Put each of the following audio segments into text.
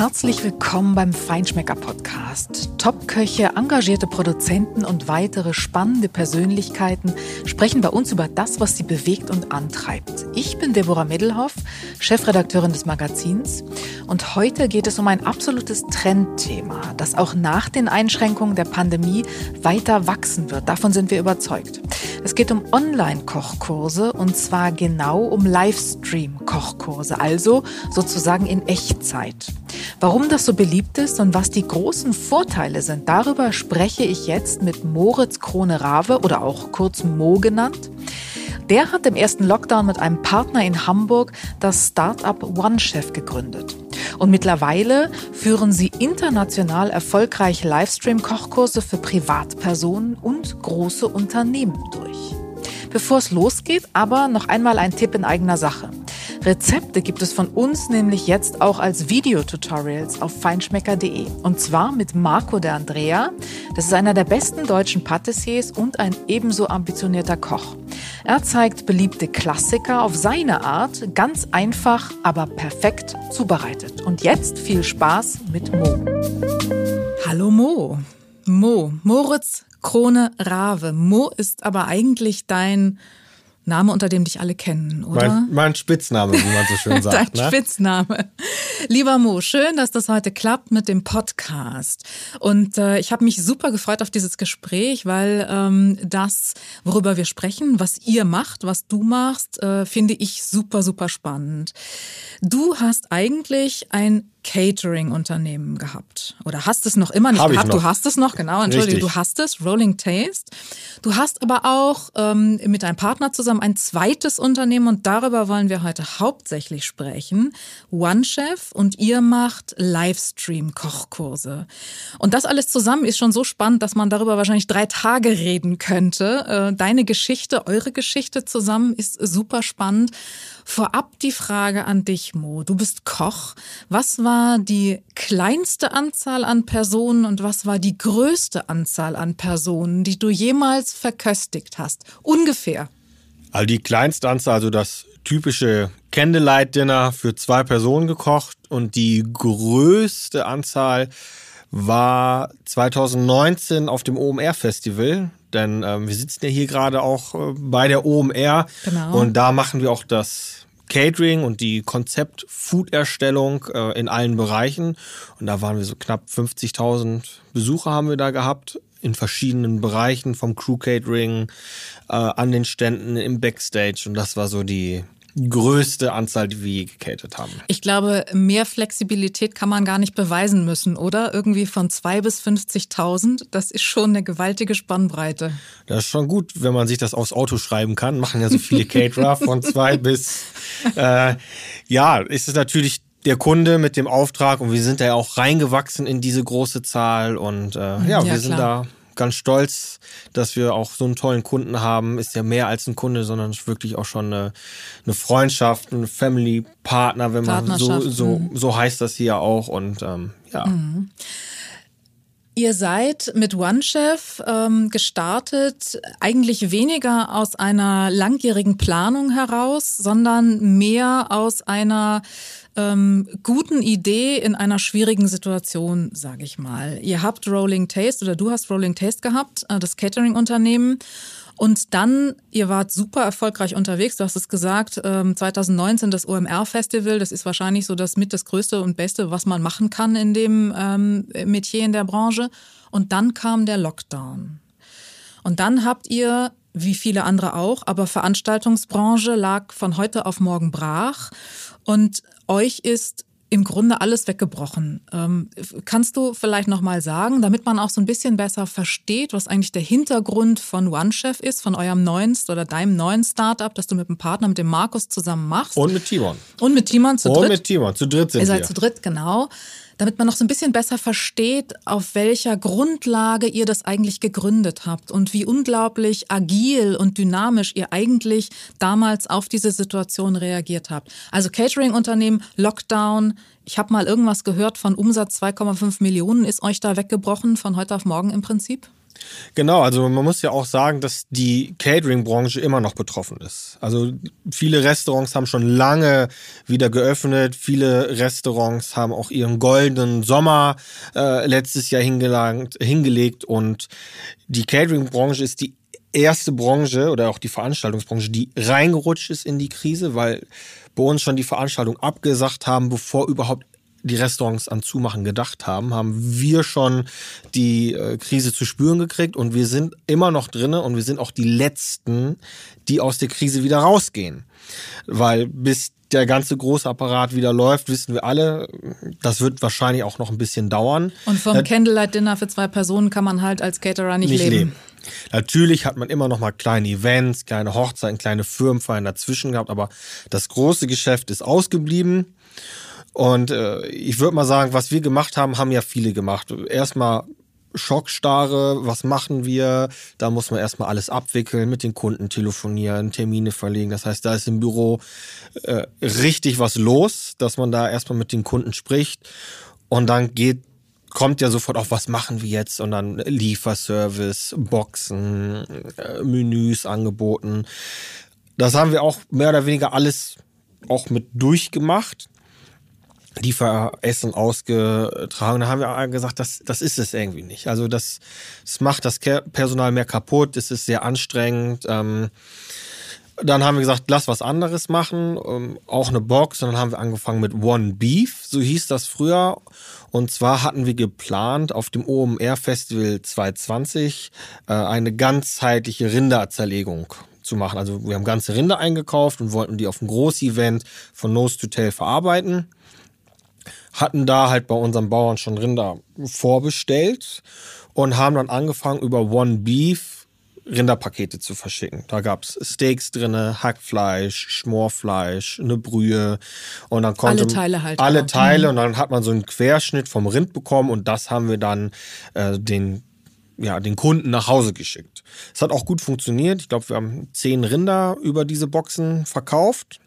Herzlich willkommen beim Feinschmecker Podcast. Top-Köche, engagierte Produzenten und weitere spannende Persönlichkeiten sprechen bei uns über das, was sie bewegt und antreibt. Ich bin Deborah Middelhoff, Chefredakteurin des Magazins und heute geht es um ein absolutes Trendthema, das auch nach den Einschränkungen der Pandemie weiter wachsen wird. Davon sind wir überzeugt. Es geht um Online-Kochkurse und zwar genau um Livestream-Kochkurse, also sozusagen in Echtzeit. Warum das so beliebt ist und was die großen Vorteile sind, darüber spreche ich jetzt mit Moritz Krone-Rave oder auch kurz Mo genannt. Der hat im ersten Lockdown mit einem Partner in Hamburg das Startup OneChef gegründet. Und mittlerweile führen sie international erfolgreiche Livestream-Kochkurse für Privatpersonen und große Unternehmen durch. Bevor es losgeht, aber noch einmal ein Tipp in eigener Sache. Rezepte gibt es von uns nämlich jetzt auch als Videotutorials auf feinschmecker.de. Und zwar mit Marco de Andrea. Das ist einer der besten deutschen Patissiers und ein ebenso ambitionierter Koch. Er zeigt beliebte Klassiker auf seine Art, ganz einfach, aber perfekt zubereitet. Und jetzt viel Spaß mit Mo. Hallo Mo. Mo, Moritz Krone Rave. Mo ist aber eigentlich dein Name, unter dem dich alle kennen, oder? Mein, mein Spitzname, wie man so schön sagt. Dein ne? Spitzname. Lieber Mo, schön, dass das heute klappt mit dem Podcast. Und äh, ich habe mich super gefreut auf dieses Gespräch, weil ähm, das, worüber wir sprechen, was ihr macht, was du machst, äh, finde ich super, super spannend. Du hast eigentlich ein Catering-Unternehmen gehabt. Oder hast es noch immer nicht Hab gehabt? Noch. Du hast es noch, genau. Entschuldige, Richtig. du hast es, Rolling Taste. Du hast aber auch ähm, mit deinem Partner zusammen ein zweites Unternehmen und darüber wollen wir heute hauptsächlich sprechen. OneChef und ihr macht Livestream-Kochkurse. Und das alles zusammen ist schon so spannend, dass man darüber wahrscheinlich drei Tage reden könnte. Äh, deine Geschichte, eure Geschichte zusammen ist super spannend. Vorab die Frage an dich, Mo. Du bist Koch. Was war die kleinste Anzahl an Personen und was war die größte Anzahl an Personen, die du jemals verköstigt hast? Ungefähr. Also die kleinste Anzahl, also das typische Candlelight-Dinner für zwei Personen gekocht und die größte Anzahl war 2019 auf dem OMR-Festival. Denn ähm, wir sitzen ja hier gerade auch äh, bei der OMR Genau. und da machen wir auch das Catering und die Konzept-Food-Erstellung äh, in allen Bereichen. Und da waren wir so knapp 50.000 Besucher haben wir da gehabt in verschiedenen Bereichen vom Crew-Catering äh, an den Ständen im Backstage. Und das war so die größte Anzahl, die wir je gecatert haben. Ich glaube, mehr Flexibilität kann man gar nicht beweisen müssen, oder? Irgendwie von zwei bis 50.000, das ist schon eine gewaltige Spannbreite. Das ist schon gut, wenn man sich das aufs Auto schreiben kann. Machen ja so viele Caterer von zwei bis. Äh, ja, ist es natürlich der Kunde mit dem Auftrag und wir sind da ja auch reingewachsen in diese große Zahl und äh, ja, Ja, wir sind klar. da ganz stolz, dass wir auch so einen tollen Kunden haben. Ist ja mehr als ein Kunde, sondern ist wirklich auch schon eine, eine Freundschaft, ein Family-Partner, wenn man so, so, mhm. so heißt das hier auch und ähm, ja. Ihr seid mit OneChef ähm, gestartet, eigentlich weniger aus einer langjährigen Planung heraus, sondern mehr aus einer ähm, guten Idee in einer schwierigen Situation, sage ich mal. Ihr habt Rolling Taste oder du hast Rolling Taste gehabt, äh, das Catering-Unternehmen. Und dann, ihr wart super erfolgreich unterwegs, du hast es gesagt, ähm, 2019 das OMR-Festival, das ist wahrscheinlich so das mit das Größte und Beste, was man machen kann in dem ähm, Metier in der Branche. Und dann kam der Lockdown. Und dann habt ihr, wie viele andere auch, aber Veranstaltungsbranche lag von heute auf morgen brach und euch ist im Grunde alles weggebrochen. Ähm, kannst du vielleicht noch mal sagen, damit man auch so ein bisschen besser versteht, was eigentlich der Hintergrund von OneChef ist, von eurem neuen oder deinem neuen Startup, das du mit dem Partner, mit dem Markus zusammen machst Und mit Timon. und mit Timon zu Und dritt? mit Timon. Zu dritt sind Ihr seid wir. zu dritt, genau. Damit man noch so ein bisschen besser versteht, auf welcher Grundlage ihr das eigentlich gegründet habt und wie unglaublich agil und dynamisch ihr eigentlich damals auf diese Situation reagiert habt. Also Catering-Unternehmen, Lockdown. Ich habe mal irgendwas gehört von Umsatz 2,5 Millionen. Ist euch da weggebrochen von heute auf morgen im Prinzip? Genau, also man muss ja auch sagen, dass die Catering-Branche immer noch betroffen ist. Also viele Restaurants haben schon lange wieder geöffnet. Viele Restaurants haben auch ihren goldenen Sommer äh, letztes Jahr hingelegt und die Catering-Branche ist die erste Branche oder auch die Veranstaltungsbranche, die reingerutscht ist in die Krise, weil bei uns schon die Veranstaltung abgesagt haben, bevor überhaupt die Restaurants an Zumachen gedacht haben, haben wir schon die äh, Krise zu spüren gekriegt und wir sind immer noch drinne und wir sind auch die Letzten, die aus der Krise wieder rausgehen. Weil bis der ganze große Apparat wieder läuft, wissen wir alle, das wird wahrscheinlich auch noch ein bisschen dauern. Und vom äh, Candlelight Dinner für zwei Personen kann man halt als Caterer nicht, nicht leben. leben. Natürlich hat man immer noch mal kleine Events, kleine Hochzeiten, kleine Firmenfeiern dazwischen gehabt, aber das große Geschäft ist ausgeblieben. Und äh, ich würde mal sagen, was wir gemacht haben, haben ja viele gemacht. Erstmal Schockstarre, was machen wir? Da muss man erstmal alles abwickeln, mit den Kunden telefonieren, Termine verlegen. Das heißt, da ist im Büro äh, richtig was los, dass man da erstmal mit den Kunden spricht. Und dann geht, kommt ja sofort auf, was machen wir jetzt? Und dann Lieferservice, Boxen, äh, Menüs angeboten. Das haben wir auch mehr oder weniger alles auch mit durchgemacht die Essen ausgetragen. Da haben wir gesagt, das, das ist es irgendwie nicht. Also das, das macht das Personal mehr kaputt, es ist sehr anstrengend. Ähm, dann haben wir gesagt, lass was anderes machen, ähm, auch eine Box. Und dann haben wir angefangen mit One Beef, so hieß das früher. Und zwar hatten wir geplant, auf dem OMR Festival 2020 äh, eine ganzheitliche Rinderzerlegung zu machen. Also wir haben ganze Rinder eingekauft und wollten die auf ein Groß-Event von Nose to Tail verarbeiten hatten da halt bei unseren Bauern schon Rinder vorbestellt und haben dann angefangen über One Beef Rinderpakete zu verschicken. Da gab's Steaks drinne, Hackfleisch, Schmorfleisch, eine Brühe und dann konnte alle Teile halt alle Teile mhm. und dann hat man so einen Querschnitt vom Rind bekommen und das haben wir dann äh, den ja, den Kunden nach Hause geschickt. Es hat auch gut funktioniert. Ich glaube, wir haben zehn Rinder über diese Boxen verkauft.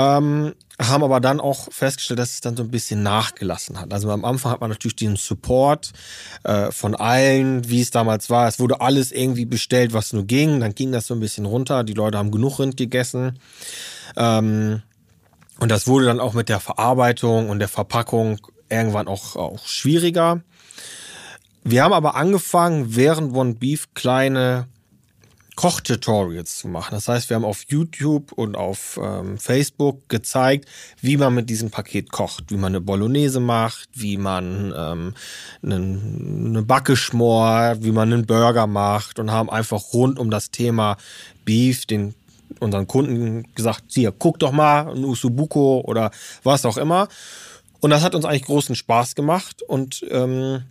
Ähm, haben aber dann auch festgestellt, dass es dann so ein bisschen nachgelassen hat. Also am Anfang hat man natürlich den Support äh, von allen, wie es damals war. Es wurde alles irgendwie bestellt, was nur ging. Dann ging das so ein bisschen runter. Die Leute haben genug Rind gegessen. Ähm, und das wurde dann auch mit der Verarbeitung und der Verpackung irgendwann auch, auch schwieriger. Wir haben aber angefangen, während One Beef kleine Kochtutorials zu machen. Das heißt, wir haben auf YouTube und auf ähm, Facebook gezeigt, wie man mit diesem Paket kocht, wie man eine Bolognese macht, wie man ähm, eine, eine Backe schmort, wie man einen Burger macht und haben einfach rund um das Thema Beef den unseren Kunden gesagt, hier, guck doch mal, ein Usubuko oder was auch immer. Und das hat uns eigentlich großen Spaß gemacht. Und ähm,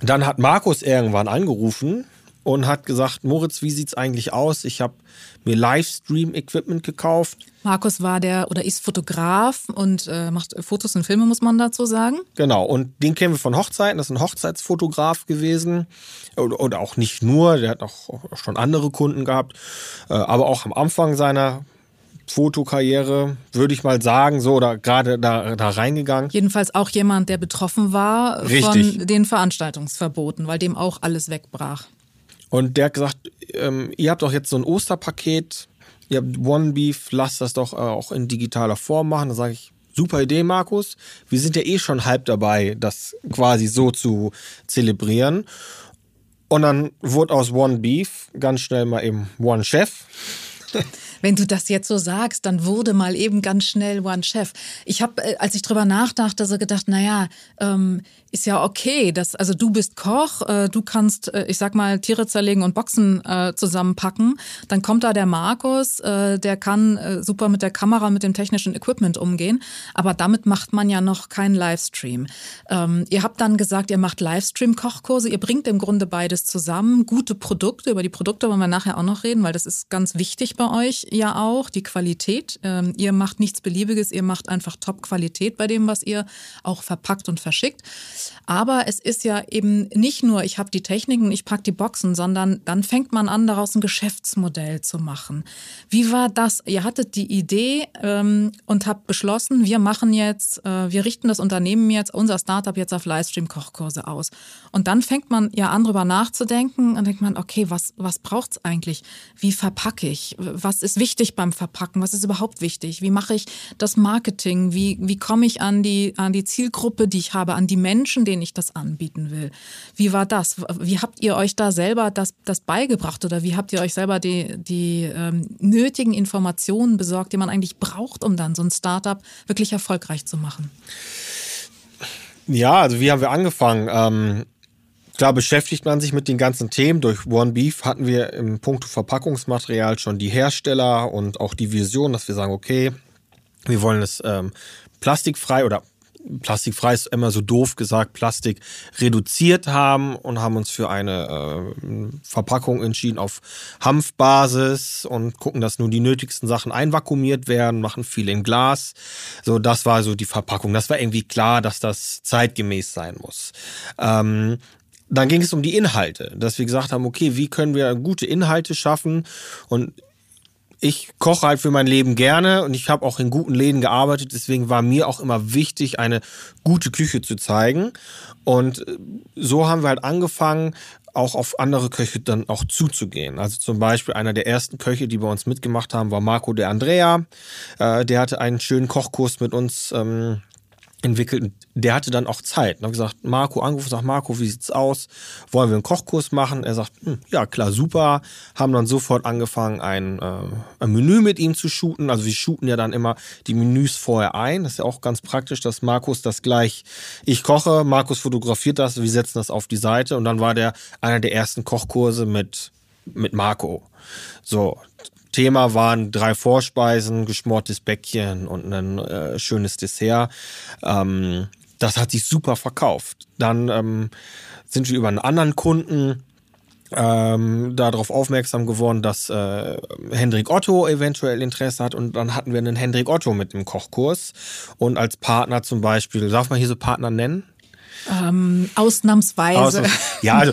dann hat Markus irgendwann angerufen und hat gesagt, Moritz, wie sieht's eigentlich aus? Ich habe mir Livestream-Equipment gekauft. Markus war der oder ist Fotograf und äh, macht Fotos und Filme, muss man dazu sagen. Genau, und den kennen wir von Hochzeiten. Das ist ein Hochzeitsfotograf gewesen. Oder, oder auch nicht nur, der hat auch schon andere Kunden gehabt. Äh, aber auch am Anfang seiner Fotokarriere, würde ich mal sagen, so oder gerade da, da reingegangen. Jedenfalls auch jemand, der betroffen war Richtig. von den Veranstaltungsverboten, weil dem auch alles wegbrach. Und der hat gesagt, ähm, ihr habt doch jetzt so ein Osterpaket, ihr habt One Beef, lasst das doch äh, auch in digitaler Form machen. Da sage ich, super Idee, Markus. Wir sind ja eh schon halb dabei, das quasi so zu zelebrieren. Und dann wurde aus One Beef ganz schnell mal eben One Chef. Wenn du das jetzt so sagst, dann wurde mal eben ganz schnell One Chef. Ich habe, äh, als ich drüber nachdachte, so gedacht, naja, ähm, ist ja okay. dass, also du bist Koch, äh, du kannst, äh, ich sag mal, Tiere zerlegen und Boxen äh, zusammenpacken. Dann kommt da der Markus, äh, der kann äh, super mit der Kamera, mit dem technischen Equipment umgehen. Aber damit macht man ja noch keinen Livestream. Ähm, ihr habt dann gesagt, ihr macht Livestream-Kochkurse. Ihr bringt im Grunde beides zusammen. Gute Produkte. Über die Produkte wollen wir nachher auch noch reden, weil das ist ganz wichtig bei euch ja auch, die Qualität. Ähm, ihr macht nichts Beliebiges, ihr macht einfach Top-Qualität bei dem, was ihr auch verpackt und verschickt. Aber es ist ja eben nicht nur, ich habe die Techniken, ich packe die Boxen, sondern dann fängt man an, daraus ein Geschäftsmodell zu machen. Wie war das? Ihr hattet die Idee ähm, und habt beschlossen, wir machen jetzt, äh, wir richten das Unternehmen jetzt, unser Startup jetzt auf Livestream-Kochkurse aus. Und dann fängt man ja an, drüber nachzudenken und denkt man, okay, was, was braucht's eigentlich? Wie verpacke ich? Was ist wichtig beim Verpacken? Was ist überhaupt wichtig? Wie mache ich das Marketing? Wie, wie komme ich an die, an die Zielgruppe, die ich habe, an die Menschen, denen ich das anbieten will? Wie war das? Wie habt ihr euch da selber das, das beigebracht oder wie habt ihr euch selber die, die ähm, nötigen Informationen besorgt, die man eigentlich braucht, um dann so ein Startup wirklich erfolgreich zu machen? Ja, also wie haben wir angefangen? Ähm, klar beschäftigt man sich mit den ganzen Themen. Durch One Beef hatten wir im Punkt Verpackungsmaterial schon die Hersteller und auch die Vision, dass wir sagen, okay, wir wollen es ähm, plastikfrei oder plastikfrei ist immer so doof gesagt, Plastik reduziert haben und haben uns für eine äh, Verpackung entschieden auf Hanfbasis und gucken, dass nur die nötigsten Sachen einvakuumiert werden, machen viel in Glas. So, das war so die Verpackung. Das war irgendwie klar, dass das zeitgemäß sein muss. Ähm, dann ging es um die Inhalte, dass wir gesagt haben, okay, wie können wir gute Inhalte schaffen und ich koche halt für mein Leben gerne und ich habe auch in guten Läden gearbeitet. Deswegen war mir auch immer wichtig, eine gute Küche zu zeigen. Und äh, so haben wir halt angefangen, auch auf andere Köche dann auch zuzugehen. Also zum Beispiel einer der ersten Köche, die bei uns mitgemacht haben, war Marco de Andrea. Äh, der hatte einen schönen Kochkurs mit uns ähm, entwickelt. Der hatte dann auch Zeit. Und habe gesagt, Marco angerufen, sagt Marco, wie sieht's aus? Wollen wir einen Kochkurs machen? Er sagt, hm, ja klar, super. Haben dann sofort angefangen, ein, äh, ein Menü mit ihm zu shooten. Also wir shooten ja dann immer die Menüs vorher ein. Das ist ja auch ganz praktisch, dass Markus das gleich, ich koche, Markus fotografiert das, wir setzen das auf die Seite und dann war der einer der ersten Kochkurse mit mit Marco. So, Thema waren drei Vorspeisen, geschmortes Bäckchen und ein äh, schönes Dessert. Ähm, das hat sich super verkauft. Dann ähm, sind wir über einen anderen Kunden ähm, darauf aufmerksam geworden, dass äh, Hendrik Otto eventuell Interesse hat und dann hatten wir einen Hendrik Otto mit dem Kochkurs und als Partner zum Beispiel, darf man hier so Partner nennen? Ähm, ausnahmsweise. Ausnahms ja, also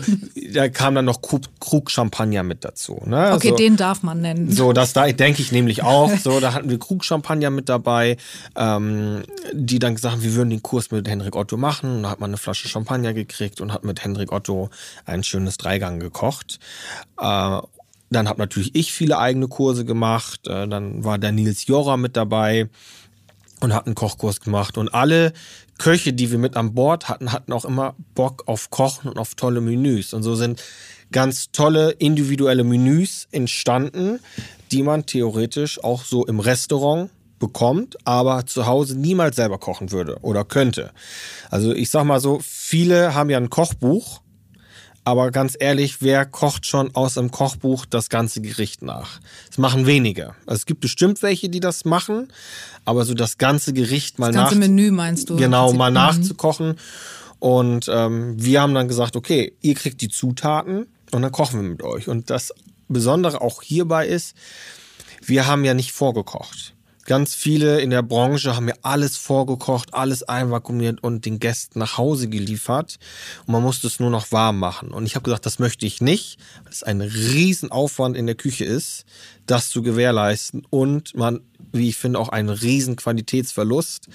da kam dann noch Krug, Champagner mit dazu. Ne? Okay, so, den darf man nennen. So, das da denke ich nämlich auch. So, da hatten wir Krug Champagner mit dabei, ähm, die dann gesagt haben, wir würden den Kurs mit Henrik Otto machen. Und da hat man eine Flasche Champagner gekriegt und hat mit Henrik Otto ein schönes Dreigang gekocht. Äh, dann habe natürlich ich viele eigene Kurse gemacht. Äh, dann war der Nils Jora mit dabei und hat einen Kochkurs gemacht. Und alle Köche, die wir mit an Bord hatten, hatten auch immer Bock auf Kochen und auf tolle Menüs. Und so sind ganz tolle individuelle Menüs entstanden, die man theoretisch auch so im Restaurant bekommt, aber zu Hause niemals selber kochen würde oder könnte. Also ich sag mal so, viele haben ja ein Kochbuch aber ganz ehrlich, wer kocht schon aus einem Kochbuch das ganze Gericht nach? Das machen wenige. Also es gibt bestimmt welche, die das machen, aber so das ganze Gericht mal das ganze nach Menü meinst du? Genau, mal mhm. nachzukochen. Und ähm, wir haben dann gesagt, okay, ihr kriegt die Zutaten und dann kochen wir mit euch. Und das Besondere auch hierbei ist, wir haben ja nicht vorgekocht. Ganz viele in der Branche haben mir alles vorgekocht, alles einvakuumiert und den Gästen nach Hause geliefert. Und man musste es nur noch warm machen. Und ich habe gesagt, das möchte ich nicht, weil es ein Riesenaufwand in der Küche ist, das zu gewährleisten. Und man, wie ich finde, auch einen riesen Qualitätsverlust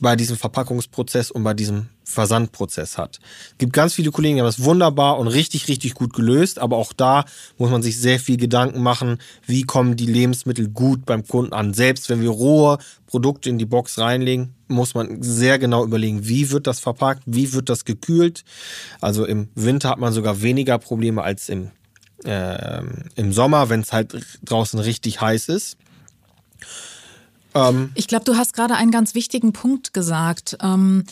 bei diesem Verpackungsprozess und bei diesem Versandprozess hat. Es gibt ganz viele Kollegen, die haben das wunderbar und richtig, richtig gut gelöst, aber auch da muss man sich sehr viel Gedanken machen, wie kommen die Lebensmittel gut beim Kunden an. Selbst wenn wir rohe Produkte in die Box reinlegen, muss man sehr genau überlegen, wie wird das verpackt, wie wird das gekühlt. Also im Winter hat man sogar weniger Probleme als im, äh, im Sommer, wenn es halt draußen richtig heiß ist. Ähm, ich glaube, du hast gerade einen ganz wichtigen Punkt gesagt. Ähm,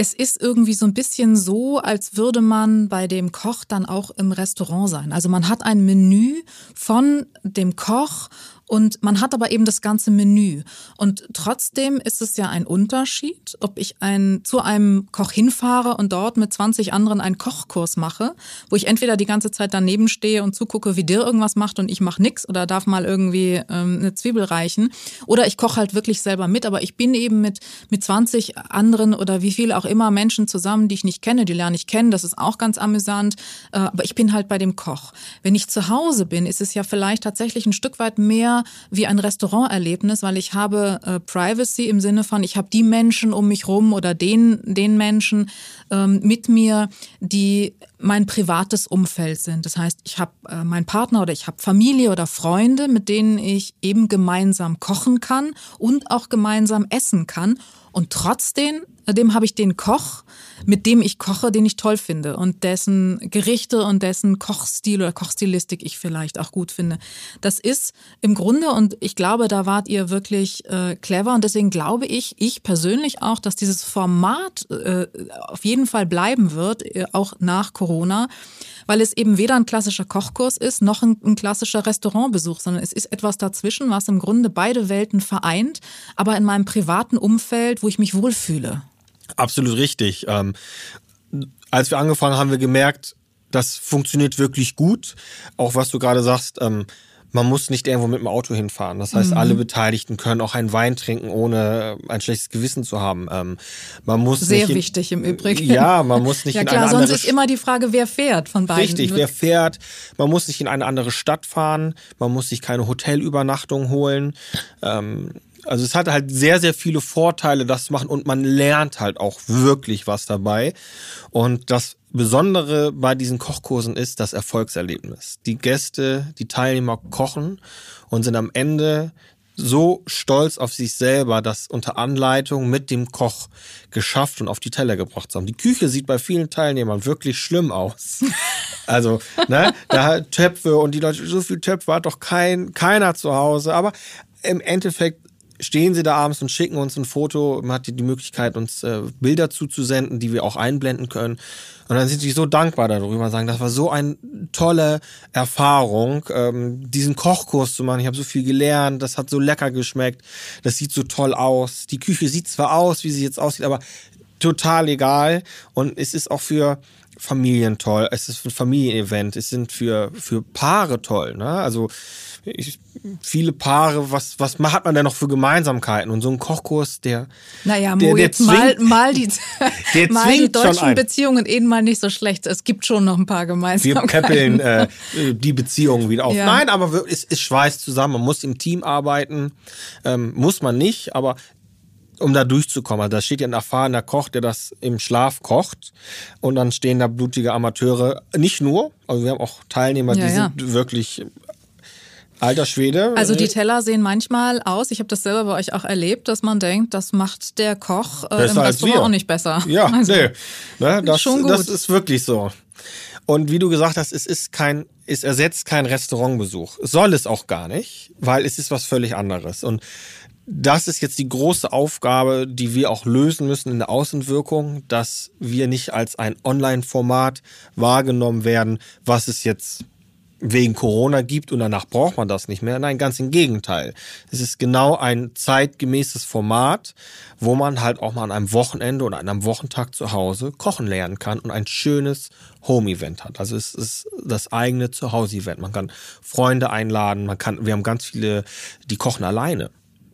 es ist irgendwie so ein bisschen so, als würde man bei dem Koch dann auch im Restaurant sein. Also man hat ein Menü von dem Koch Und man hat aber eben das ganze Menü. Und trotzdem ist es ja ein Unterschied, ob ich ein, zu einem Koch hinfahre und dort mit 20 anderen einen Kochkurs mache, wo ich entweder die ganze Zeit daneben stehe und zugucke, wie dir irgendwas macht und ich mache nix oder darf mal irgendwie ähm, eine Zwiebel reichen. Oder ich koche halt wirklich selber mit, aber ich bin eben mit, mit 20 anderen oder wie viele auch immer Menschen zusammen, die ich nicht kenne, die lerne ich kennen. Das ist auch ganz amüsant. Äh, aber ich bin halt bei dem Koch. Wenn ich zu Hause bin, ist es ja vielleicht tatsächlich ein Stück weit mehr wie ein Restauranterlebnis, weil ich habe äh, Privacy im Sinne von, ich habe die Menschen um mich rum oder den, den Menschen ähm, mit mir, die mein privates Umfeld sind. Das heißt, ich habe äh, meinen Partner oder ich habe Familie oder Freunde, mit denen ich eben gemeinsam kochen kann und auch gemeinsam essen kann. Und trotzdem dem habe ich den Koch, mit dem ich koche, den ich toll finde und dessen Gerichte und dessen Kochstil oder Kochstilistik ich vielleicht auch gut finde. Das ist im Grunde, und ich glaube, da wart ihr wirklich äh, clever und deswegen glaube ich, ich persönlich auch, dass dieses Format äh, auf jeden Fall bleiben wird, äh, auch nach Corona, weil es eben weder ein klassischer Kochkurs ist, noch ein, ein klassischer Restaurantbesuch, sondern es ist etwas dazwischen, was im Grunde beide Welten vereint, aber in meinem privaten Umfeld, wo ich mich wohlfühle. Absolut richtig. Ähm, als wir angefangen haben, haben wir gemerkt, das funktioniert wirklich gut. Auch was du gerade sagst, ähm, man muss nicht irgendwo mit dem Auto hinfahren. Das heißt, mhm. alle Beteiligten können auch einen Wein trinken, ohne ein schlechtes Gewissen zu haben. Ähm, man muss sehr nicht wichtig im Übrigen. Ja, man muss nicht ja, in klar, eine sonst andere ist immer die Frage, wer fährt von beiden. Richtig, wer fährt. Man muss nicht in eine andere Stadt fahren. Man muss sich keine Hotelübernachtung holen. Ähm, also es hat halt sehr, sehr viele Vorteile, das zu machen und man lernt halt auch wirklich was dabei. Und das Besondere bei diesen Kochkursen ist das Erfolgserlebnis. Die Gäste, die Teilnehmer kochen und sind am Ende so stolz auf sich selber, das unter Anleitung mit dem Koch geschafft und auf die Teller gebracht zu haben. Die Küche sieht bei vielen Teilnehmern wirklich schlimm aus. Also, ne, da Töpfe und die Leute, so viel Töpfe hat doch kein, keiner zu Hause. Aber im Endeffekt stehen sie da abends und schicken uns ein Foto. Man hat die Möglichkeit, uns äh, Bilder zuzusenden, die wir auch einblenden können. Und dann sind sie so dankbar darüber und sagen, das war so eine tolle Erfahrung, ähm, diesen Kochkurs zu machen. Ich habe so viel gelernt, das hat so lecker geschmeckt, das sieht so toll aus. Die Küche sieht zwar aus, wie sie jetzt aussieht, aber total egal. Und es ist auch für Familien toll, es ist ein Familienevent, es sind für, für Paare toll. Ne? Also ich, viele Paare, was, was hat man denn noch für Gemeinsamkeiten? Und so ein Kochkurs, der. Naja, Mo, der, der jetzt zwingt, mal, mal die, mal die deutschen Beziehungen eben mal nicht so schlecht. Es gibt schon noch ein paar Gemeinsamkeiten. Wir peppeln äh, die Beziehungen wieder auf. Ja. Nein, aber es, es schweißt zusammen. Man muss im Team arbeiten. Ähm, muss man nicht, aber um da durchzukommen. Also da steht ja ein erfahrener Koch, der das im Schlaf kocht. Und dann stehen da blutige Amateure. Nicht nur, also wir haben auch Teilnehmer, ja, die ja. sind wirklich Alter Schwede. Also die Teller sehen manchmal aus, ich habe das selber bei euch auch erlebt, dass man denkt, das macht der Koch äh, im Restaurant auch nicht besser. Ja, also, nee. Ne, das, schon gut. das ist wirklich so. Und wie du gesagt hast, es ist kein, es ersetzt keinen Restaurantbesuch. Soll es auch gar nicht, weil es ist was völlig anderes. Und das ist jetzt die große Aufgabe, die wir auch lösen müssen in der Außenwirkung, dass wir nicht als ein Online-Format wahrgenommen werden, was es jetzt wegen Corona gibt und danach braucht man das nicht mehr. Nein, ganz im Gegenteil. Es ist genau ein zeitgemäßes Format, wo man halt auch mal an einem Wochenende oder an einem Wochentag zu Hause kochen lernen kann und ein schönes Home-Event hat. Also es ist das eigene Zuhause-Event. Man kann Freunde einladen, man kann, wir haben ganz viele, die kochen alleine.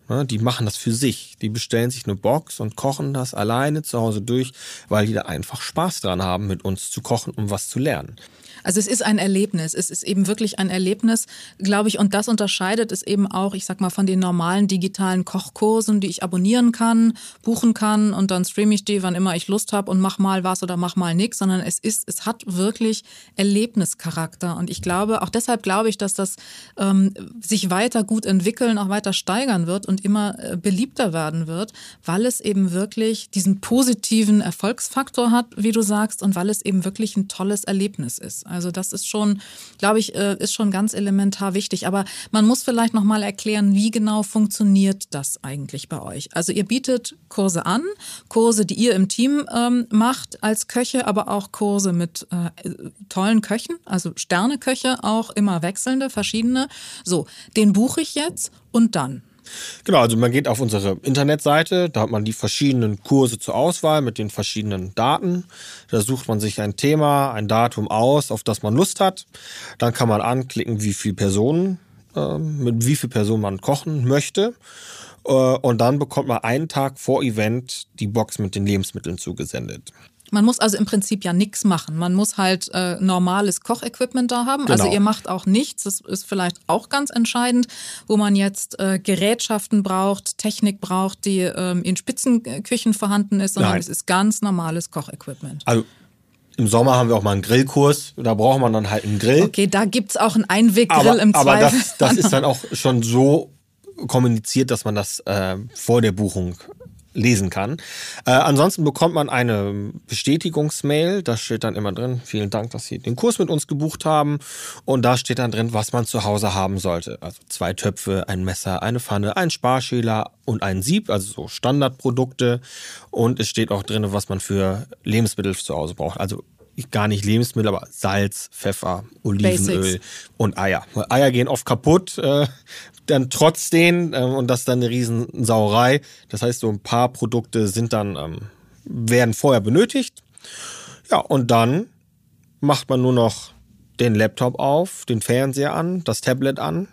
Ne, die machen das für sich. Die bestellen sich eine Box und kochen das alleine zu Hause durch, weil die da einfach Spaß dran haben, mit uns zu kochen, um was zu lernen. Also es ist ein Erlebnis. Es ist eben wirklich ein Erlebnis, glaube ich. Und das unterscheidet es eben auch, ich sag mal, von den normalen digitalen Kochkursen, die ich abonnieren kann, buchen kann und dann streame ich die, wann immer ich Lust habe und mach mal was oder mach mal nichts, sondern es ist, es hat wirklich Erlebnischarakter. Und ich glaube, auch deshalb glaube ich, dass das ähm, sich weiter gut entwickeln, auch weiter steigern wird und immer äh, beliebter werden wird, weil es eben wirklich diesen positiven Erfolgsfaktor hat, wie du sagst, und weil es eben wirklich ein tolles Erlebnis ist. Also das ist schon, glaube ich, äh, ist schon ganz elementar wichtig. Aber man muss vielleicht noch mal erklären, wie genau funktioniert das eigentlich bei euch? Also ihr bietet Kurse an, Kurse, die ihr im Team ähm, macht als Köche, aber auch Kurse mit äh, tollen Köchen, also Sterneköche auch immer wechselnde, verschiedene. So, den buche ich jetzt und dann. Genau, also man geht auf unsere Internetseite, da hat man die verschiedenen Kurse zur Auswahl mit den verschiedenen Daten. Da sucht man sich ein Thema, ein Datum aus, auf das man Lust hat. Dann kann man anklicken, wie viele Personen, äh, mit wie viel Personen man kochen möchte. Äh, und dann bekommt man einen Tag vor Event die Box mit den Lebensmitteln zugesendet. Man muss also im Prinzip ja nichts machen. Man muss halt äh, normales Kochequipment da haben. Also genau. Also ihr macht auch nichts. Das ist vielleicht auch ganz entscheidend, wo man jetzt äh, Gerätschaften braucht, Technik braucht, die ähm, in Spitzenküchen vorhanden ist, sondern Nein. es ist ganz normales Kochequipment. Also im Sommer haben wir auch mal einen Grillkurs, da braucht man dann halt einen Grill. Okay, da gibt es auch einen Einweggrill aber, im Zweifel. Aber das, das ist dann auch schon so kommuniziert, dass man das äh, vor der Buchung lesen kann. Äh, ansonsten bekommt man eine Bestätigungsmail, da steht dann immer drin, vielen Dank, dass Sie den Kurs mit uns gebucht haben. Und da steht dann drin, was man zu Hause haben sollte. Also zwei Töpfe, ein Messer, eine Pfanne, ein Sparschäler und ein Sieb, also so Standardprodukte. Und es steht auch drin, was man für Lebensmittel zu Hause braucht. Also gar nicht Lebensmittel, aber Salz, Pfeffer, Olivenöl Basics. und Eier. Eier gehen oft kaputt, äh, dann trotzdem äh, und das ist dann eine Riesensauerei. Das heißt, so ein paar Produkte sind dann, ähm, werden vorher benötigt. Ja, und dann macht man nur noch den Laptop auf, den Fernseher an, das Tablet an,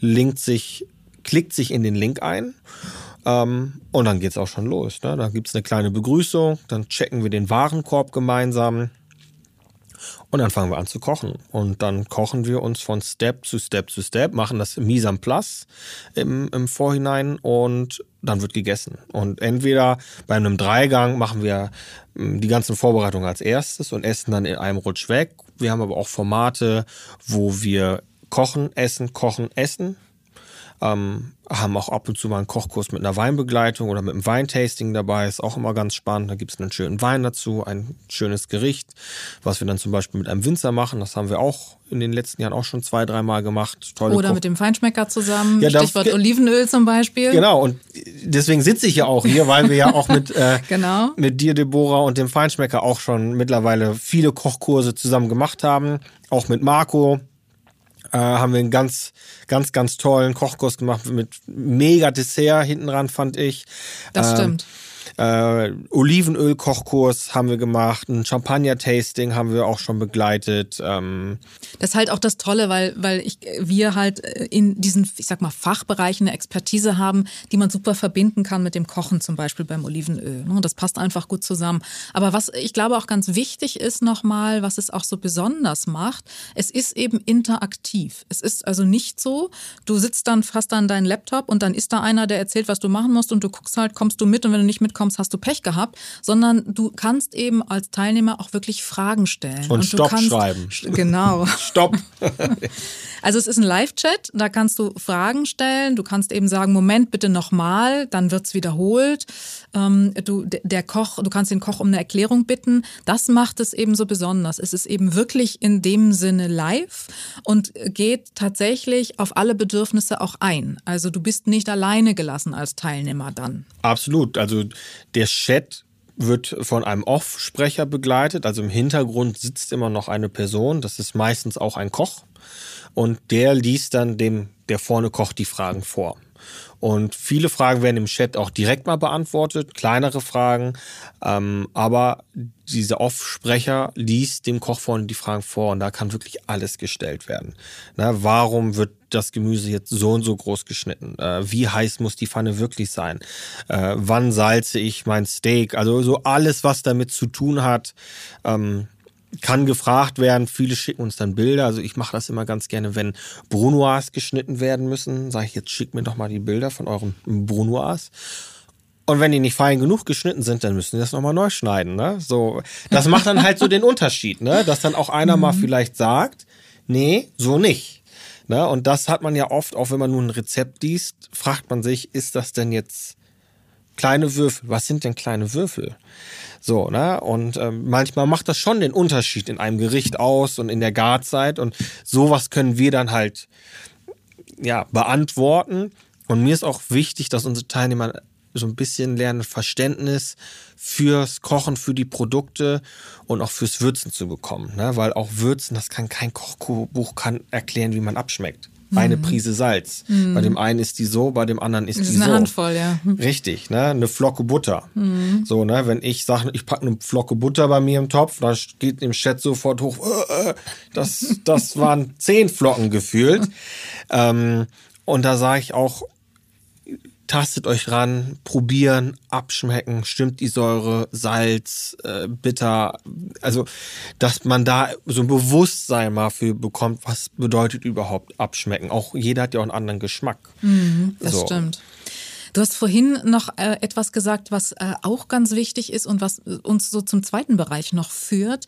linkt sich, klickt sich in den Link ein ähm, und dann geht's auch schon los. Ne? Da gibt's eine kleine Begrüßung, dann checken wir den Warenkorb gemeinsam und dann fangen wir an zu kochen. Und dann kochen wir uns von Step zu Step zu Step, machen das mise en place im, im Vorhinein und dann wird gegessen. Und entweder bei einem Dreigang machen wir hm, die ganzen Vorbereitungen als erstes und essen dann in einem Rutsch weg. Wir haben aber auch Formate, wo wir kochen, essen, kochen, essen ähm, haben auch ab und zu mal einen Kochkurs mit einer Weinbegleitung oder mit einem Weintasting dabei. Ist auch immer ganz spannend. Da gibt es einen schönen Wein dazu, ein schönes Gericht, was wir dann zum Beispiel mit einem Winzer machen. Das haben wir auch in den letzten Jahren auch schon zwei, dreimal gemacht. Tolle oder Koch mit dem Feinschmecker zusammen. Ja, Stichwort Olivenöl zum Beispiel. Genau. Und deswegen sitze ich ja auch hier, weil wir ja auch mit, äh, genau. mit dir, Deborah, und dem Feinschmecker auch schon mittlerweile viele Kochkurse zusammen gemacht haben. Auch mit Marco äh, haben wir einen ganz, ganz, ganz tollen Kochkurs gemacht mit mega Dessert hinten ran, fand ich. Das ähm, stimmt. Äh, Olivenöl-Kochkurs haben wir gemacht, ein Champagner-Tasting haben wir auch schon begleitet. Ähm das ist halt auch das Tolle, weil, weil ich, wir halt äh, in diesen, ich sag mal, Fachbereichen eine Expertise haben, die man super verbinden kann mit dem Kochen, zum Beispiel beim Olivenöl. Ne? Das passt einfach gut zusammen. Aber was ich glaube auch ganz wichtig ist nochmal, was es auch so besonders macht, es ist eben interaktiv. Es ist also nicht so, du sitzt dann fast an deinen Laptop und dann ist da einer, der erzählt, was du machen musst und du guckst halt, kommst du mit und wenn du nicht mitkommst, kommst, hast du Pech gehabt, sondern du kannst eben als Teilnehmer auch wirklich Fragen stellen. Und, und Stopp kannst, schreiben. Genau. Stopp. also es ist ein Live-Chat, da kannst du Fragen stellen, du kannst eben sagen, Moment, bitte nochmal, dann wird es wiederholt. Ähm, du, der Koch, du kannst den Koch um eine Erklärung bitten. Das macht es eben so besonders. Es ist eben wirklich in dem Sinne live und geht tatsächlich auf alle Bedürfnisse auch ein. Also du bist nicht alleine gelassen als Teilnehmer dann. Absolut. Also der Chat wird von einem Off-Sprecher begleitet. Also im Hintergrund sitzt immer noch eine Person. Das ist meistens auch ein Koch. Und der liest dann dem, der vorne kocht, die Fragen vor. Und viele Fragen werden im Chat auch direkt mal beantwortet, kleinere Fragen. Ähm, aber dieser Off-Sprecher liest dem Koch vorne die Fragen vor und da kann wirklich alles gestellt werden. Na, warum wird das Gemüse jetzt so und so groß geschnitten? Äh, wie heiß muss die Pfanne wirklich sein? Äh, wann salze ich mein Steak? Also so alles, was damit zu tun hat. Ähm, kann gefragt werden. Viele schicken uns dann Bilder. Also ich mache das immer ganz gerne, wenn Brunoise geschnitten werden müssen. Sage ich jetzt, schickt mir doch mal die Bilder von eurem Brunoise. Und wenn die nicht fein genug geschnitten sind, dann müssen die das nochmal neu schneiden. Ne? So, das macht dann halt so den Unterschied, ne? dass dann auch einer mal mhm. vielleicht sagt, nee, so nicht. Ne? Und das hat man ja oft, auch wenn man nur ein Rezept liest, fragt man sich, ist das denn jetzt kleine Würfel. Was sind denn kleine Würfel? So, ne? Und ähm, manchmal macht das schon den Unterschied in einem Gericht aus und in der Garzeit. Und sowas können wir dann halt ja, beantworten. Und mir ist auch wichtig, dass unsere Teilnehmer so ein bisschen lernen, Verständnis fürs Kochen, für die Produkte und auch fürs Würzen zu bekommen. Ne? Weil auch Würzen, das kann kein Kochbuch kann erklären, wie man abschmeckt. Mhm. Eine Prise Salz. Mhm. Bei dem einen ist die so, bei dem anderen ist das die ist eine so. Handvoll, ja. Richtig, ne? Eine Flocke Butter. Mhm. So, ne? Wenn ich sage, ich packe eine Flocke Butter bei mir im Topf, da geht im Chat sofort hoch, äh, äh, das, das waren zehn Flocken gefühlt. ähm, und da sage ich auch, tastet euch ran, probieren, abschmecken, stimmt die Säure, Salz, äh, bitter, also dass man da so ein Bewusstsein mal für bekommt, was bedeutet überhaupt abschmecken. Auch jeder hat ja auch einen anderen Geschmack. Mhm, das So. stimmt. Du hast vorhin noch äh, etwas gesagt, was äh, auch ganz wichtig ist und was äh, uns so zum zweiten Bereich noch führt.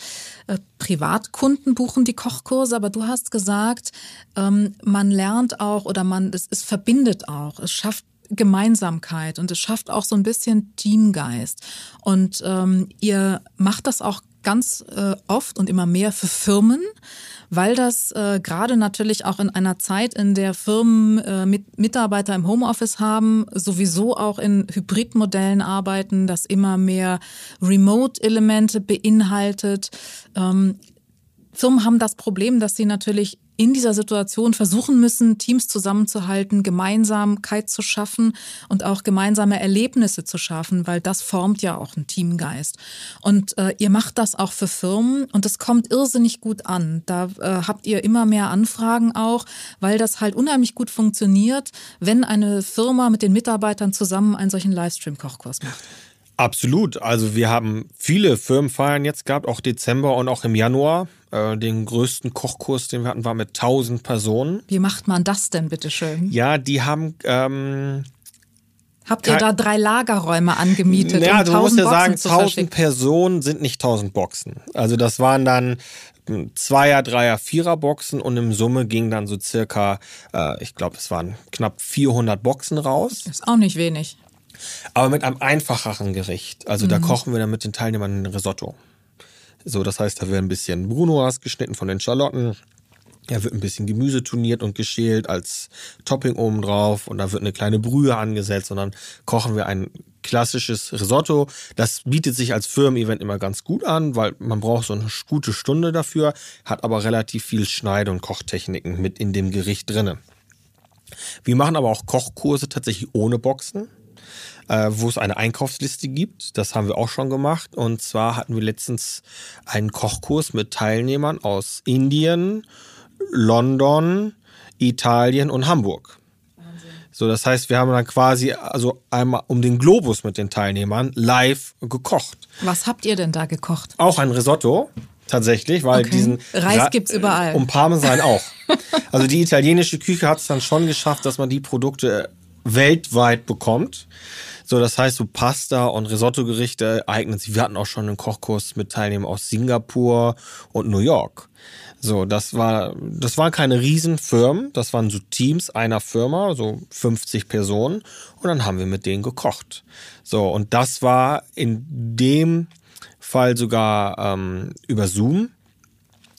Äh, Privatkunden buchen die Kochkurse, aber du hast gesagt, ähm, man lernt auch oder man es, es verbindet auch, es schafft Gemeinsamkeit und es schafft auch so ein bisschen Teamgeist. Und ähm, ihr macht das auch ganz äh, oft und immer mehr für Firmen, weil das äh, gerade natürlich auch in einer Zeit, in der Firmen äh, mit Mitarbeiter im Homeoffice haben, sowieso auch in Hybridmodellen arbeiten, das immer mehr Remote-Elemente beinhaltet. Ähm, Firmen haben das Problem, dass sie natürlich in dieser Situation versuchen müssen, Teams zusammenzuhalten, Gemeinsamkeit zu schaffen und auch gemeinsame Erlebnisse zu schaffen, weil das formt ja auch einen Teamgeist. Und äh, ihr macht das auch für Firmen und es kommt irrsinnig gut an. Da äh, habt ihr immer mehr Anfragen auch, weil das halt unheimlich gut funktioniert, wenn eine Firma mit den Mitarbeitern zusammen einen solchen Livestream-Kochkurs macht. Absolut. Also wir haben viele Firmenfeiern jetzt gehabt, auch Dezember und auch im Januar. Äh, den größten Kochkurs, den wir hatten, war mit 1000 Personen. Wie macht man das denn, bitteschön? Ja, die haben ähm, Habt ihr da drei Lagerräume angemietet? Ja, um du musst 1000 ja sagen, Boxen zu 1000 verschicken? Personen sind nicht 1000 Boxen. Also das waren dann hm, Zweier, Dreier, Vierer Boxen und im Summe ging dann so circa, äh, ich glaube, es waren knapp 400 Boxen raus. Ist auch nicht wenig. Aber mit einem einfacheren Gericht. Also Mhm. da kochen wir dann mit den Teilnehmern ein Risotto. So, das heißt, da wird ein bisschen Brunoise geschnitten von den Schalotten. Da wird ein bisschen Gemüse turniert und geschält als Topping oben drauf und da wird eine kleine Brühe angesetzt und dann kochen wir ein klassisches Risotto. Das bietet sich als Firmen-Event immer ganz gut an, weil man braucht so eine gute Stunde dafür, hat aber relativ viel Schneide- und Kochtechniken mit in dem Gericht drinne. Wir machen aber auch Kochkurse tatsächlich ohne Boxen äh, wo es eine Einkaufsliste gibt. Das haben wir auch schon gemacht. Und zwar hatten wir letztens einen Kochkurs mit Teilnehmern aus Indien, London, Italien und Hamburg. So, das heißt, wir haben dann quasi also einmal um den Globus mit den Teilnehmern live gekocht. Was habt ihr denn da gekocht? Auch ein Risotto, tatsächlich, weil Okay. diesen Reis gibt's überall. Und Parmesan auch. also die italienische Küche hat es dann schon geschafft, dass man die Produkte weltweit bekommt. So, das heißt, so Pasta und Risotto-Gerichte eignen sich. Wir hatten auch schon einen Kochkurs mit Teilnehmern aus Singapur und New York. So, das war, das waren keine Riesenfirmen, das waren so Teams einer Firma, so 50 Personen. Und dann haben wir mit denen gekocht. So, und das war in dem Fall sogar ähm, über Zoom.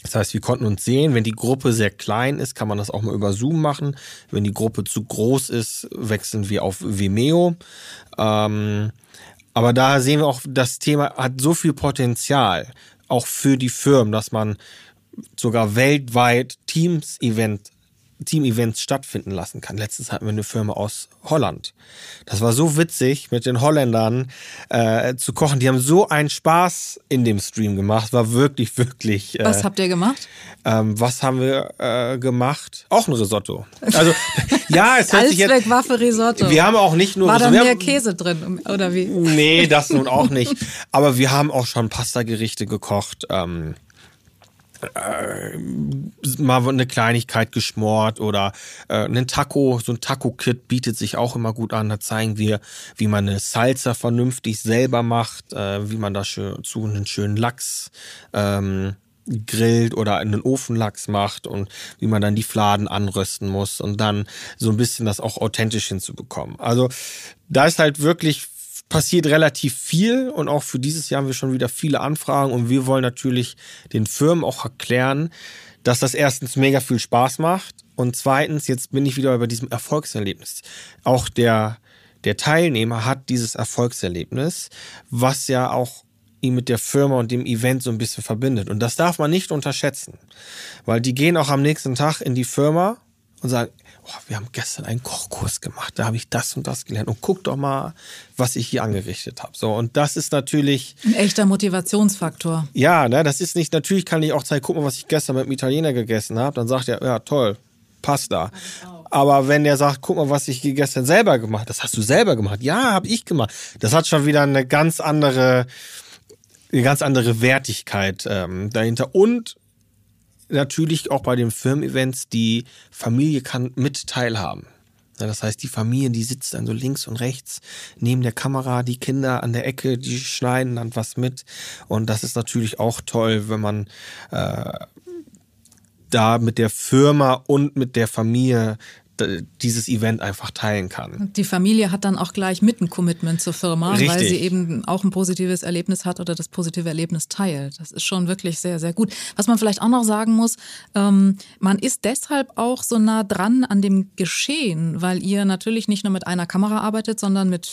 Das heißt, wir konnten uns sehen. Wenn die Gruppe sehr klein ist, kann man das auch mal über Zoom machen. Wenn die Gruppe zu groß ist, wechseln wir auf Vimeo. Ähm, aber da sehen wir auch, das Thema hat so viel Potenzial, auch für die Firmen, dass man sogar weltweit Teams-Event Team-Events stattfinden lassen kann. Letztens hatten wir eine Firma aus Holland. Das war so witzig, mit den Holländern äh, zu kochen. Die haben so einen Spaß in dem Stream gemacht. War wirklich, wirklich. Äh, Was habt ihr gemacht? ähm, was haben wir äh, gemacht? Auch ein Risotto. Also ja, es hört sich jetzt. Allzweckwaffe Risotto. Wir haben auch nicht nur War da wir mehr haben, Käse drin, oder wie? Nee, das nun auch nicht. Aber wir haben auch schon Pastagerichte gekocht. Ähm, äh, mal eine Kleinigkeit geschmort oder äh, einen Taco, so ein Taco-Kit bietet sich auch immer gut an. Da zeigen wir, wie man eine Salsa vernünftig selber macht, äh, wie man da schön, zu einen schönen Lachs ähm, grillt oder einen Ofenlachs macht und wie man dann die Fladen anrösten muss und dann so ein bisschen das auch authentisch hinzubekommen. Also da ist halt wirklich passiert relativ viel und auch für dieses Jahr haben wir schon wieder viele Anfragen und wir wollen natürlich den Firmen auch erklären, dass das erstens mega viel Spaß macht und zweitens, jetzt bin ich wieder bei diesem Erfolgserlebnis. Auch der, der Teilnehmer hat dieses Erfolgserlebnis, was ja auch ihn mit der Firma und dem Event so ein bisschen verbindet. Und das darf man nicht unterschätzen, weil die gehen auch am nächsten Tag in die Firma und sagen, oh, wir haben gestern einen Kochkurs gemacht, da habe ich das und das gelernt und guck doch mal, was ich hier angerichtet habe. So und das ist natürlich ein echter Motivationsfaktor. Ja, ne, das ist nicht natürlich kann ich auch zeigen, guck mal, was ich gestern mit dem Italiener gegessen habe, dann sagt er, ja, toll, Pasta. Aber wenn der sagt, guck mal, was ich gestern selber gemacht, habe, das hast du selber gemacht. Ja, habe ich gemacht. Das hat schon wieder eine ganz andere eine ganz andere Wertigkeit ähm, dahinter und natürlich auch bei den Firmen-Events, die Familie kann mit teilhaben. Das heißt, die Familie, die sitzt dann so links und rechts neben der Kamera, die Kinder an der Ecke, die schneiden dann was mit. Und das ist natürlich auch toll, wenn man äh, da mit der Firma und mit der Familie dieses Event einfach teilen kann. Die Familie hat dann auch gleich mit ein Commitment zur Firma, Richtig. weil sie eben auch ein positives Erlebnis hat oder das positive Erlebnis teilt. Das ist schon wirklich sehr, sehr gut. Was man vielleicht auch noch sagen muss, ähm, man ist deshalb auch so nah dran an dem Geschehen, weil ihr natürlich nicht nur mit einer Kamera arbeitet, sondern mit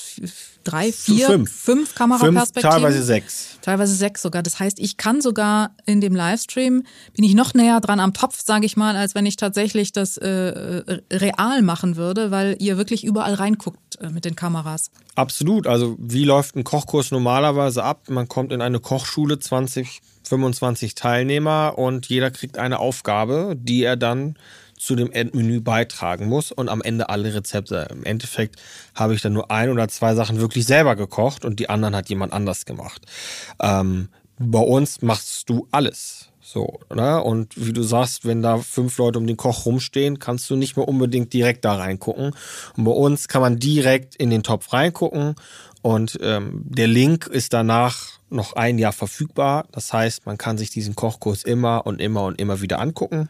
drei, vier, fünf, fünf Kameraperspektiven. Fünf, teilweise sechs. Teilweise sechs sogar. Das heißt, ich kann sogar in dem Livestream, bin ich noch näher dran am Topf, sage ich mal, als wenn ich tatsächlich das äh, äh real machen würde, weil ihr wirklich überall reinguckt äh, mit den Kameras. Absolut. Also wie läuft ein Kochkurs normalerweise ab? Man kommt in eine Kochschule, 20, 25 Teilnehmer und jeder kriegt eine Aufgabe, die er dann zu dem Endmenü beitragen muss und am Ende alle Rezepte. Im Endeffekt habe ich dann nur ein oder zwei Sachen wirklich selber gekocht und die anderen hat jemand anders gemacht. Ähm, bei uns machst du alles. So, ne? Und wie du sagst, wenn da fünf Leute um den Koch rumstehen, kannst du nicht mehr unbedingt direkt da reingucken. Und bei uns kann man direkt in den Topf reingucken und ähm, der Link ist danach noch ein Jahr verfügbar. Das heißt, man kann sich diesen Kochkurs immer und immer und immer wieder angucken.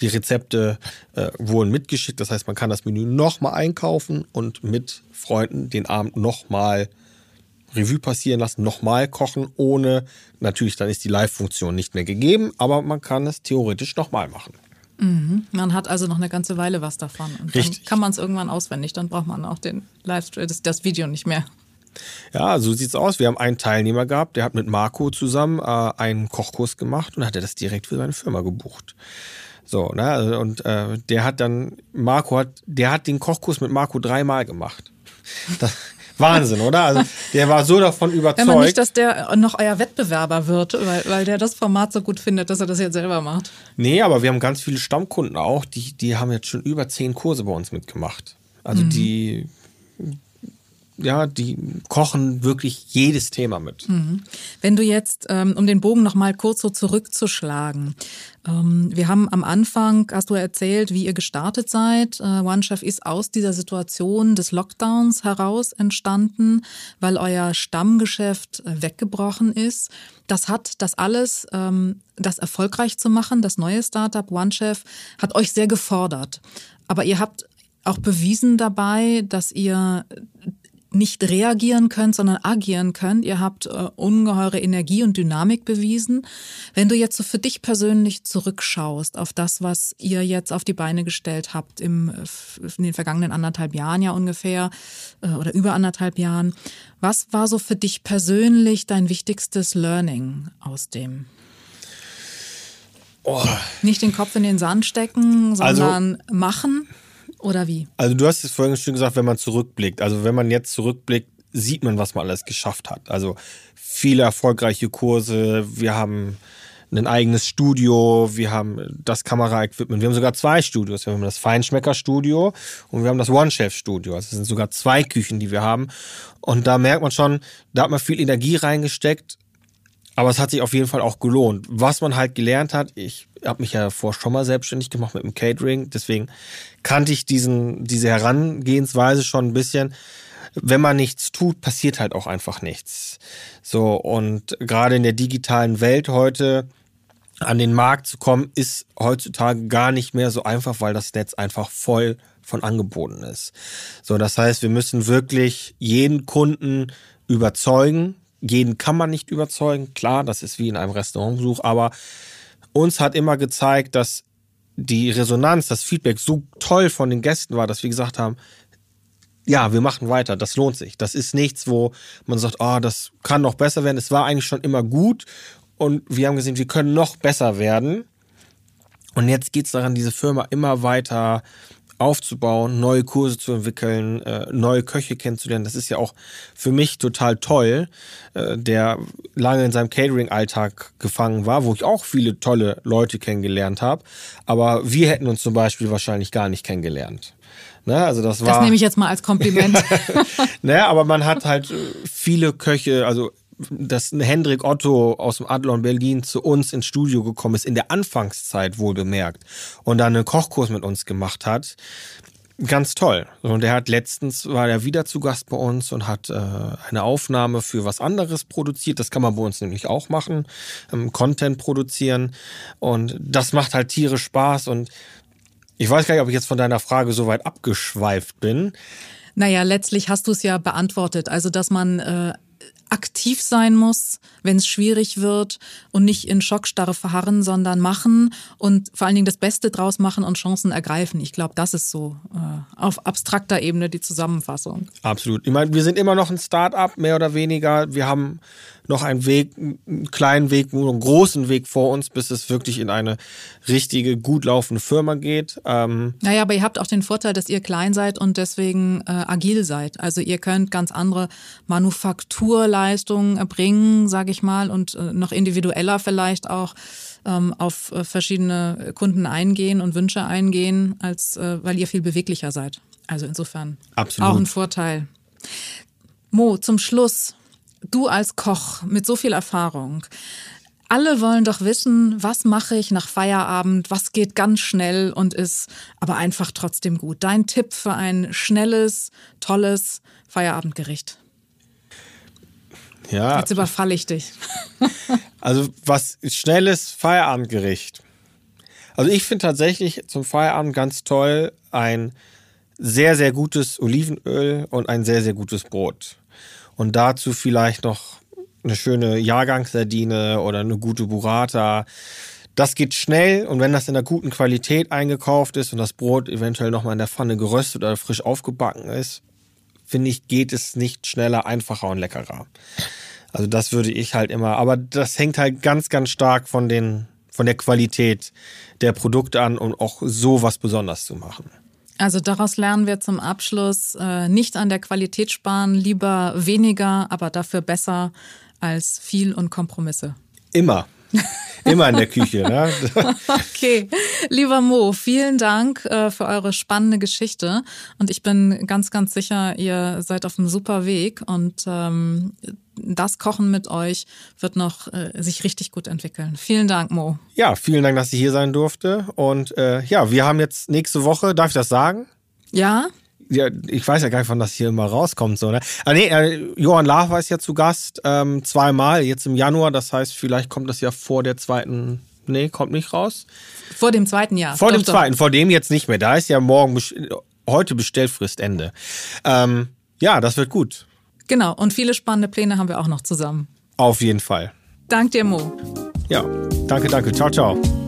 Die Rezepte äh, wurden mitgeschickt, das heißt, man kann das Menü nochmal einkaufen und mit Freunden den Abend nochmal mal Revue passieren lassen, nochmal kochen, ohne, natürlich dann ist die Live-Funktion nicht mehr gegeben, aber man kann es theoretisch nochmal machen. Mhm. Man hat also noch eine ganze Weile was davon. Und Richtig. dann kann man es irgendwann auswendig, dann braucht man auch den Livestream, das, das Video nicht mehr. Ja, so sieht's aus. Wir haben einen Teilnehmer gehabt, der hat mit Marco zusammen äh, einen Kochkurs gemacht und hat er das direkt für seine Firma gebucht. So, ne, also, und äh, der hat dann, Marco hat, der hat den Kochkurs mit Marco dreimal gemacht. Das, Wahnsinn, oder? Also der war so davon überzeugt. Ja, nicht, dass der noch euer Wettbewerber wird, weil, weil der das Format so gut findet, dass er das jetzt selber macht. Nee, aber wir haben ganz viele Stammkunden auch, die, die haben jetzt schon über zehn Kurse bei uns mitgemacht. Also mhm. die ja, die kochen wirklich jedes Thema mit. Mhm. Wenn du jetzt, ähm, um den Bogen nochmal kurz so zurückzuschlagen, ähm, wir haben am Anfang, hast du erzählt, wie ihr gestartet seid. Äh, OneChef ist aus dieser Situation des Lockdowns heraus entstanden, weil euer Stammgeschäft äh, weggebrochen ist. Das hat das alles, ähm, das erfolgreich zu machen, das neue Startup OneChef, hat euch sehr gefordert. Aber ihr habt auch bewiesen dabei, dass ihr nicht reagieren könnt, sondern agieren könnt. Ihr habt äh, ungeheure Energie und Dynamik bewiesen. Wenn du jetzt so für dich persönlich zurückschaust auf das, was ihr jetzt auf die Beine gestellt habt im, in den vergangenen anderthalb Jahren ja ungefähr äh, oder über anderthalb Jahren, was war so für dich persönlich dein wichtigstes Learning aus dem? Oh. Nicht den Kopf in den Sand stecken, sondern also, machen. Oder wie? Also du hast es vorhin schon gesagt, wenn man zurückblickt. Also wenn man jetzt zurückblickt, sieht man, was man alles geschafft hat. Also viele erfolgreiche Kurse. Wir haben ein eigenes Studio, wir haben das Kameraequipment, wir haben sogar zwei Studios. Wir haben das Feinschmecker-Studio und wir haben das One-Chef-Studio. Also es sind sogar zwei Küchen, die wir haben. Und da merkt man schon, da hat man viel Energie reingesteckt, aber es hat sich auf jeden Fall auch gelohnt. Was man halt gelernt hat, ich habe mich ja vor schon mal selbstständig gemacht mit dem Catering, deswegen kannte ich diesen, diese Herangehensweise schon ein bisschen. Wenn man nichts tut, passiert halt auch einfach nichts. So, und gerade in der digitalen Welt heute an den Markt zu kommen, ist heutzutage gar nicht mehr so einfach, weil das Netz einfach voll von Angeboten ist. So, das heißt, wir müssen wirklich jeden Kunden überzeugen. Jeden kann man nicht überzeugen. Klar, das ist wie in einem Restaurantbesuch, aber uns hat immer gezeigt, dass die Resonanz, das Feedback so toll von den Gästen war, dass wir gesagt haben, ja, wir machen weiter, das lohnt sich. Das ist nichts, wo man sagt, oh, das kann noch besser werden. Es war eigentlich schon immer gut und wir haben gesehen, wir können noch besser werden. Und jetzt geht es daran, diese Firma immer weiter aufzubauen, neue Kurse zu entwickeln, äh, neue Köche kennenzulernen. Das ist ja auch für mich total toll, äh, der lange in seinem Catering-Alltag gefangen war, wo ich auch viele tolle Leute kennengelernt habe. Aber wir hätten uns zum Beispiel wahrscheinlich gar nicht kennengelernt. Ne, also das, war, das nehme ich jetzt mal als Kompliment. naja, aber man hat halt äh, viele Köche, also dass Hendrik Otto aus dem Adlon Berlin zu uns ins Studio gekommen ist, in der Anfangszeit wohl bemerkt, und dann einen Kochkurs mit uns gemacht hat. Ganz toll. Und der hat letztens, war er wieder zu Gast bei uns und hat äh, eine Aufnahme für was anderes produziert. Das kann man bei uns nämlich auch machen, ähm, Content produzieren. Und das macht halt Tiere Spaß. Und ich weiß gar nicht, ob ich jetzt von deiner Frage so weit abgeschweift bin. Naja, letztlich hast du es ja beantwortet. Also, dass man äh, aktiv sein muss, wenn es schwierig wird und nicht in Schockstarre verharren, sondern machen und vor allen Dingen das Beste draus machen und Chancen ergreifen. Ich glaube, das ist so äh, auf abstrakter Ebene die Zusammenfassung. Absolut. Ich meine, wir sind immer noch ein Start-up, mehr oder weniger. Wir haben noch einen Weg, einen kleinen Weg, einen großen Weg vor uns, bis es wirklich in eine richtige, gut laufende Firma geht. Ähm naja, aber ihr habt auch den Vorteil, dass ihr klein seid und deswegen äh, agil seid. Also ihr könnt ganz andere Manufakturleistungen erbringen, sage ich mal, und äh, noch individueller vielleicht auch ähm, auf äh, verschiedene Kunden eingehen und Wünsche eingehen, als äh, weil ihr viel beweglicher seid. Also insofern Absolut. auch ein Vorteil. Mo, zum Schluss du als Koch mit so viel Erfahrung, alle wollen doch wissen, was mache ich nach Feierabend, was geht ganz schnell und ist aber einfach trotzdem gut. Dein Tipp für ein schnelles, tolles Feierabendgericht. Ja. Jetzt überfalle ich dich. also was schnelles Feierabendgericht. Also ich finde tatsächlich zum Feierabend ganz toll ein sehr, sehr gutes Olivenöl und ein sehr, sehr gutes Brot und dazu vielleicht noch eine schöne Jahrgangssardine oder eine gute Burrata. Das geht schnell und wenn das in einer guten Qualität eingekauft ist und das Brot eventuell nochmal in der Pfanne geröstet oder frisch aufgebacken ist, finde ich, geht es nicht schneller, einfacher und leckerer. Also das würde ich halt immer, aber das hängt halt ganz, ganz stark von den, von der Qualität der Produkte an, um auch so was besonders zu machen. Also daraus lernen wir zum Abschluss, äh, nicht an der Qualität sparen, lieber weniger, aber dafür besser als viel und Kompromisse. Immer. Immer in der Küche. Ne? okay, lieber Mo, vielen Dank äh, für eure spannende Geschichte und ich bin ganz, ganz sicher, ihr seid auf einem super Weg und ähm, das Kochen mit euch wird noch äh, sich richtig gut entwickeln. Vielen Dank, Mo. Ja, vielen Dank, dass ich hier sein durfte. Und äh, ja, wir haben jetzt nächste Woche, darf ich das sagen? Ja. Ja, ich weiß ja gar nicht, wann das hier immer rauskommt. So, ne? ah, nee, äh, Johann Lafer ist ja zu Gast, ähm, zweimal, jetzt im Januar. Das heißt, vielleicht kommt das ja vor der zweiten. Nee, kommt nicht raus. Vor dem zweiten Jahr. Vor doch, dem zweiten, vor dem jetzt nicht mehr. Da ist ja morgen, heute Bestellfristende. Ähm, ja, das wird gut. Genau, und viele spannende Pläne haben wir auch noch zusammen. Auf jeden Fall. Dank dir, Mo. Ja, danke, danke. Ciao, ciao.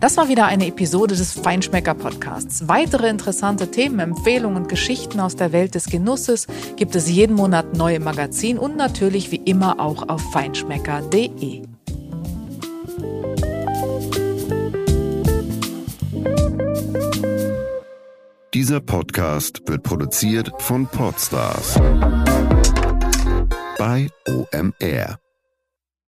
Das war wieder eine Episode des Feinschmecker Podcasts. Weitere interessante Themen, Empfehlungen und Geschichten aus der Welt des Genusses gibt es jeden Monat neu im Magazin und natürlich wie immer auch auf feinschmecker.de. Dieser Podcast wird produziert von Podstars bei OMR.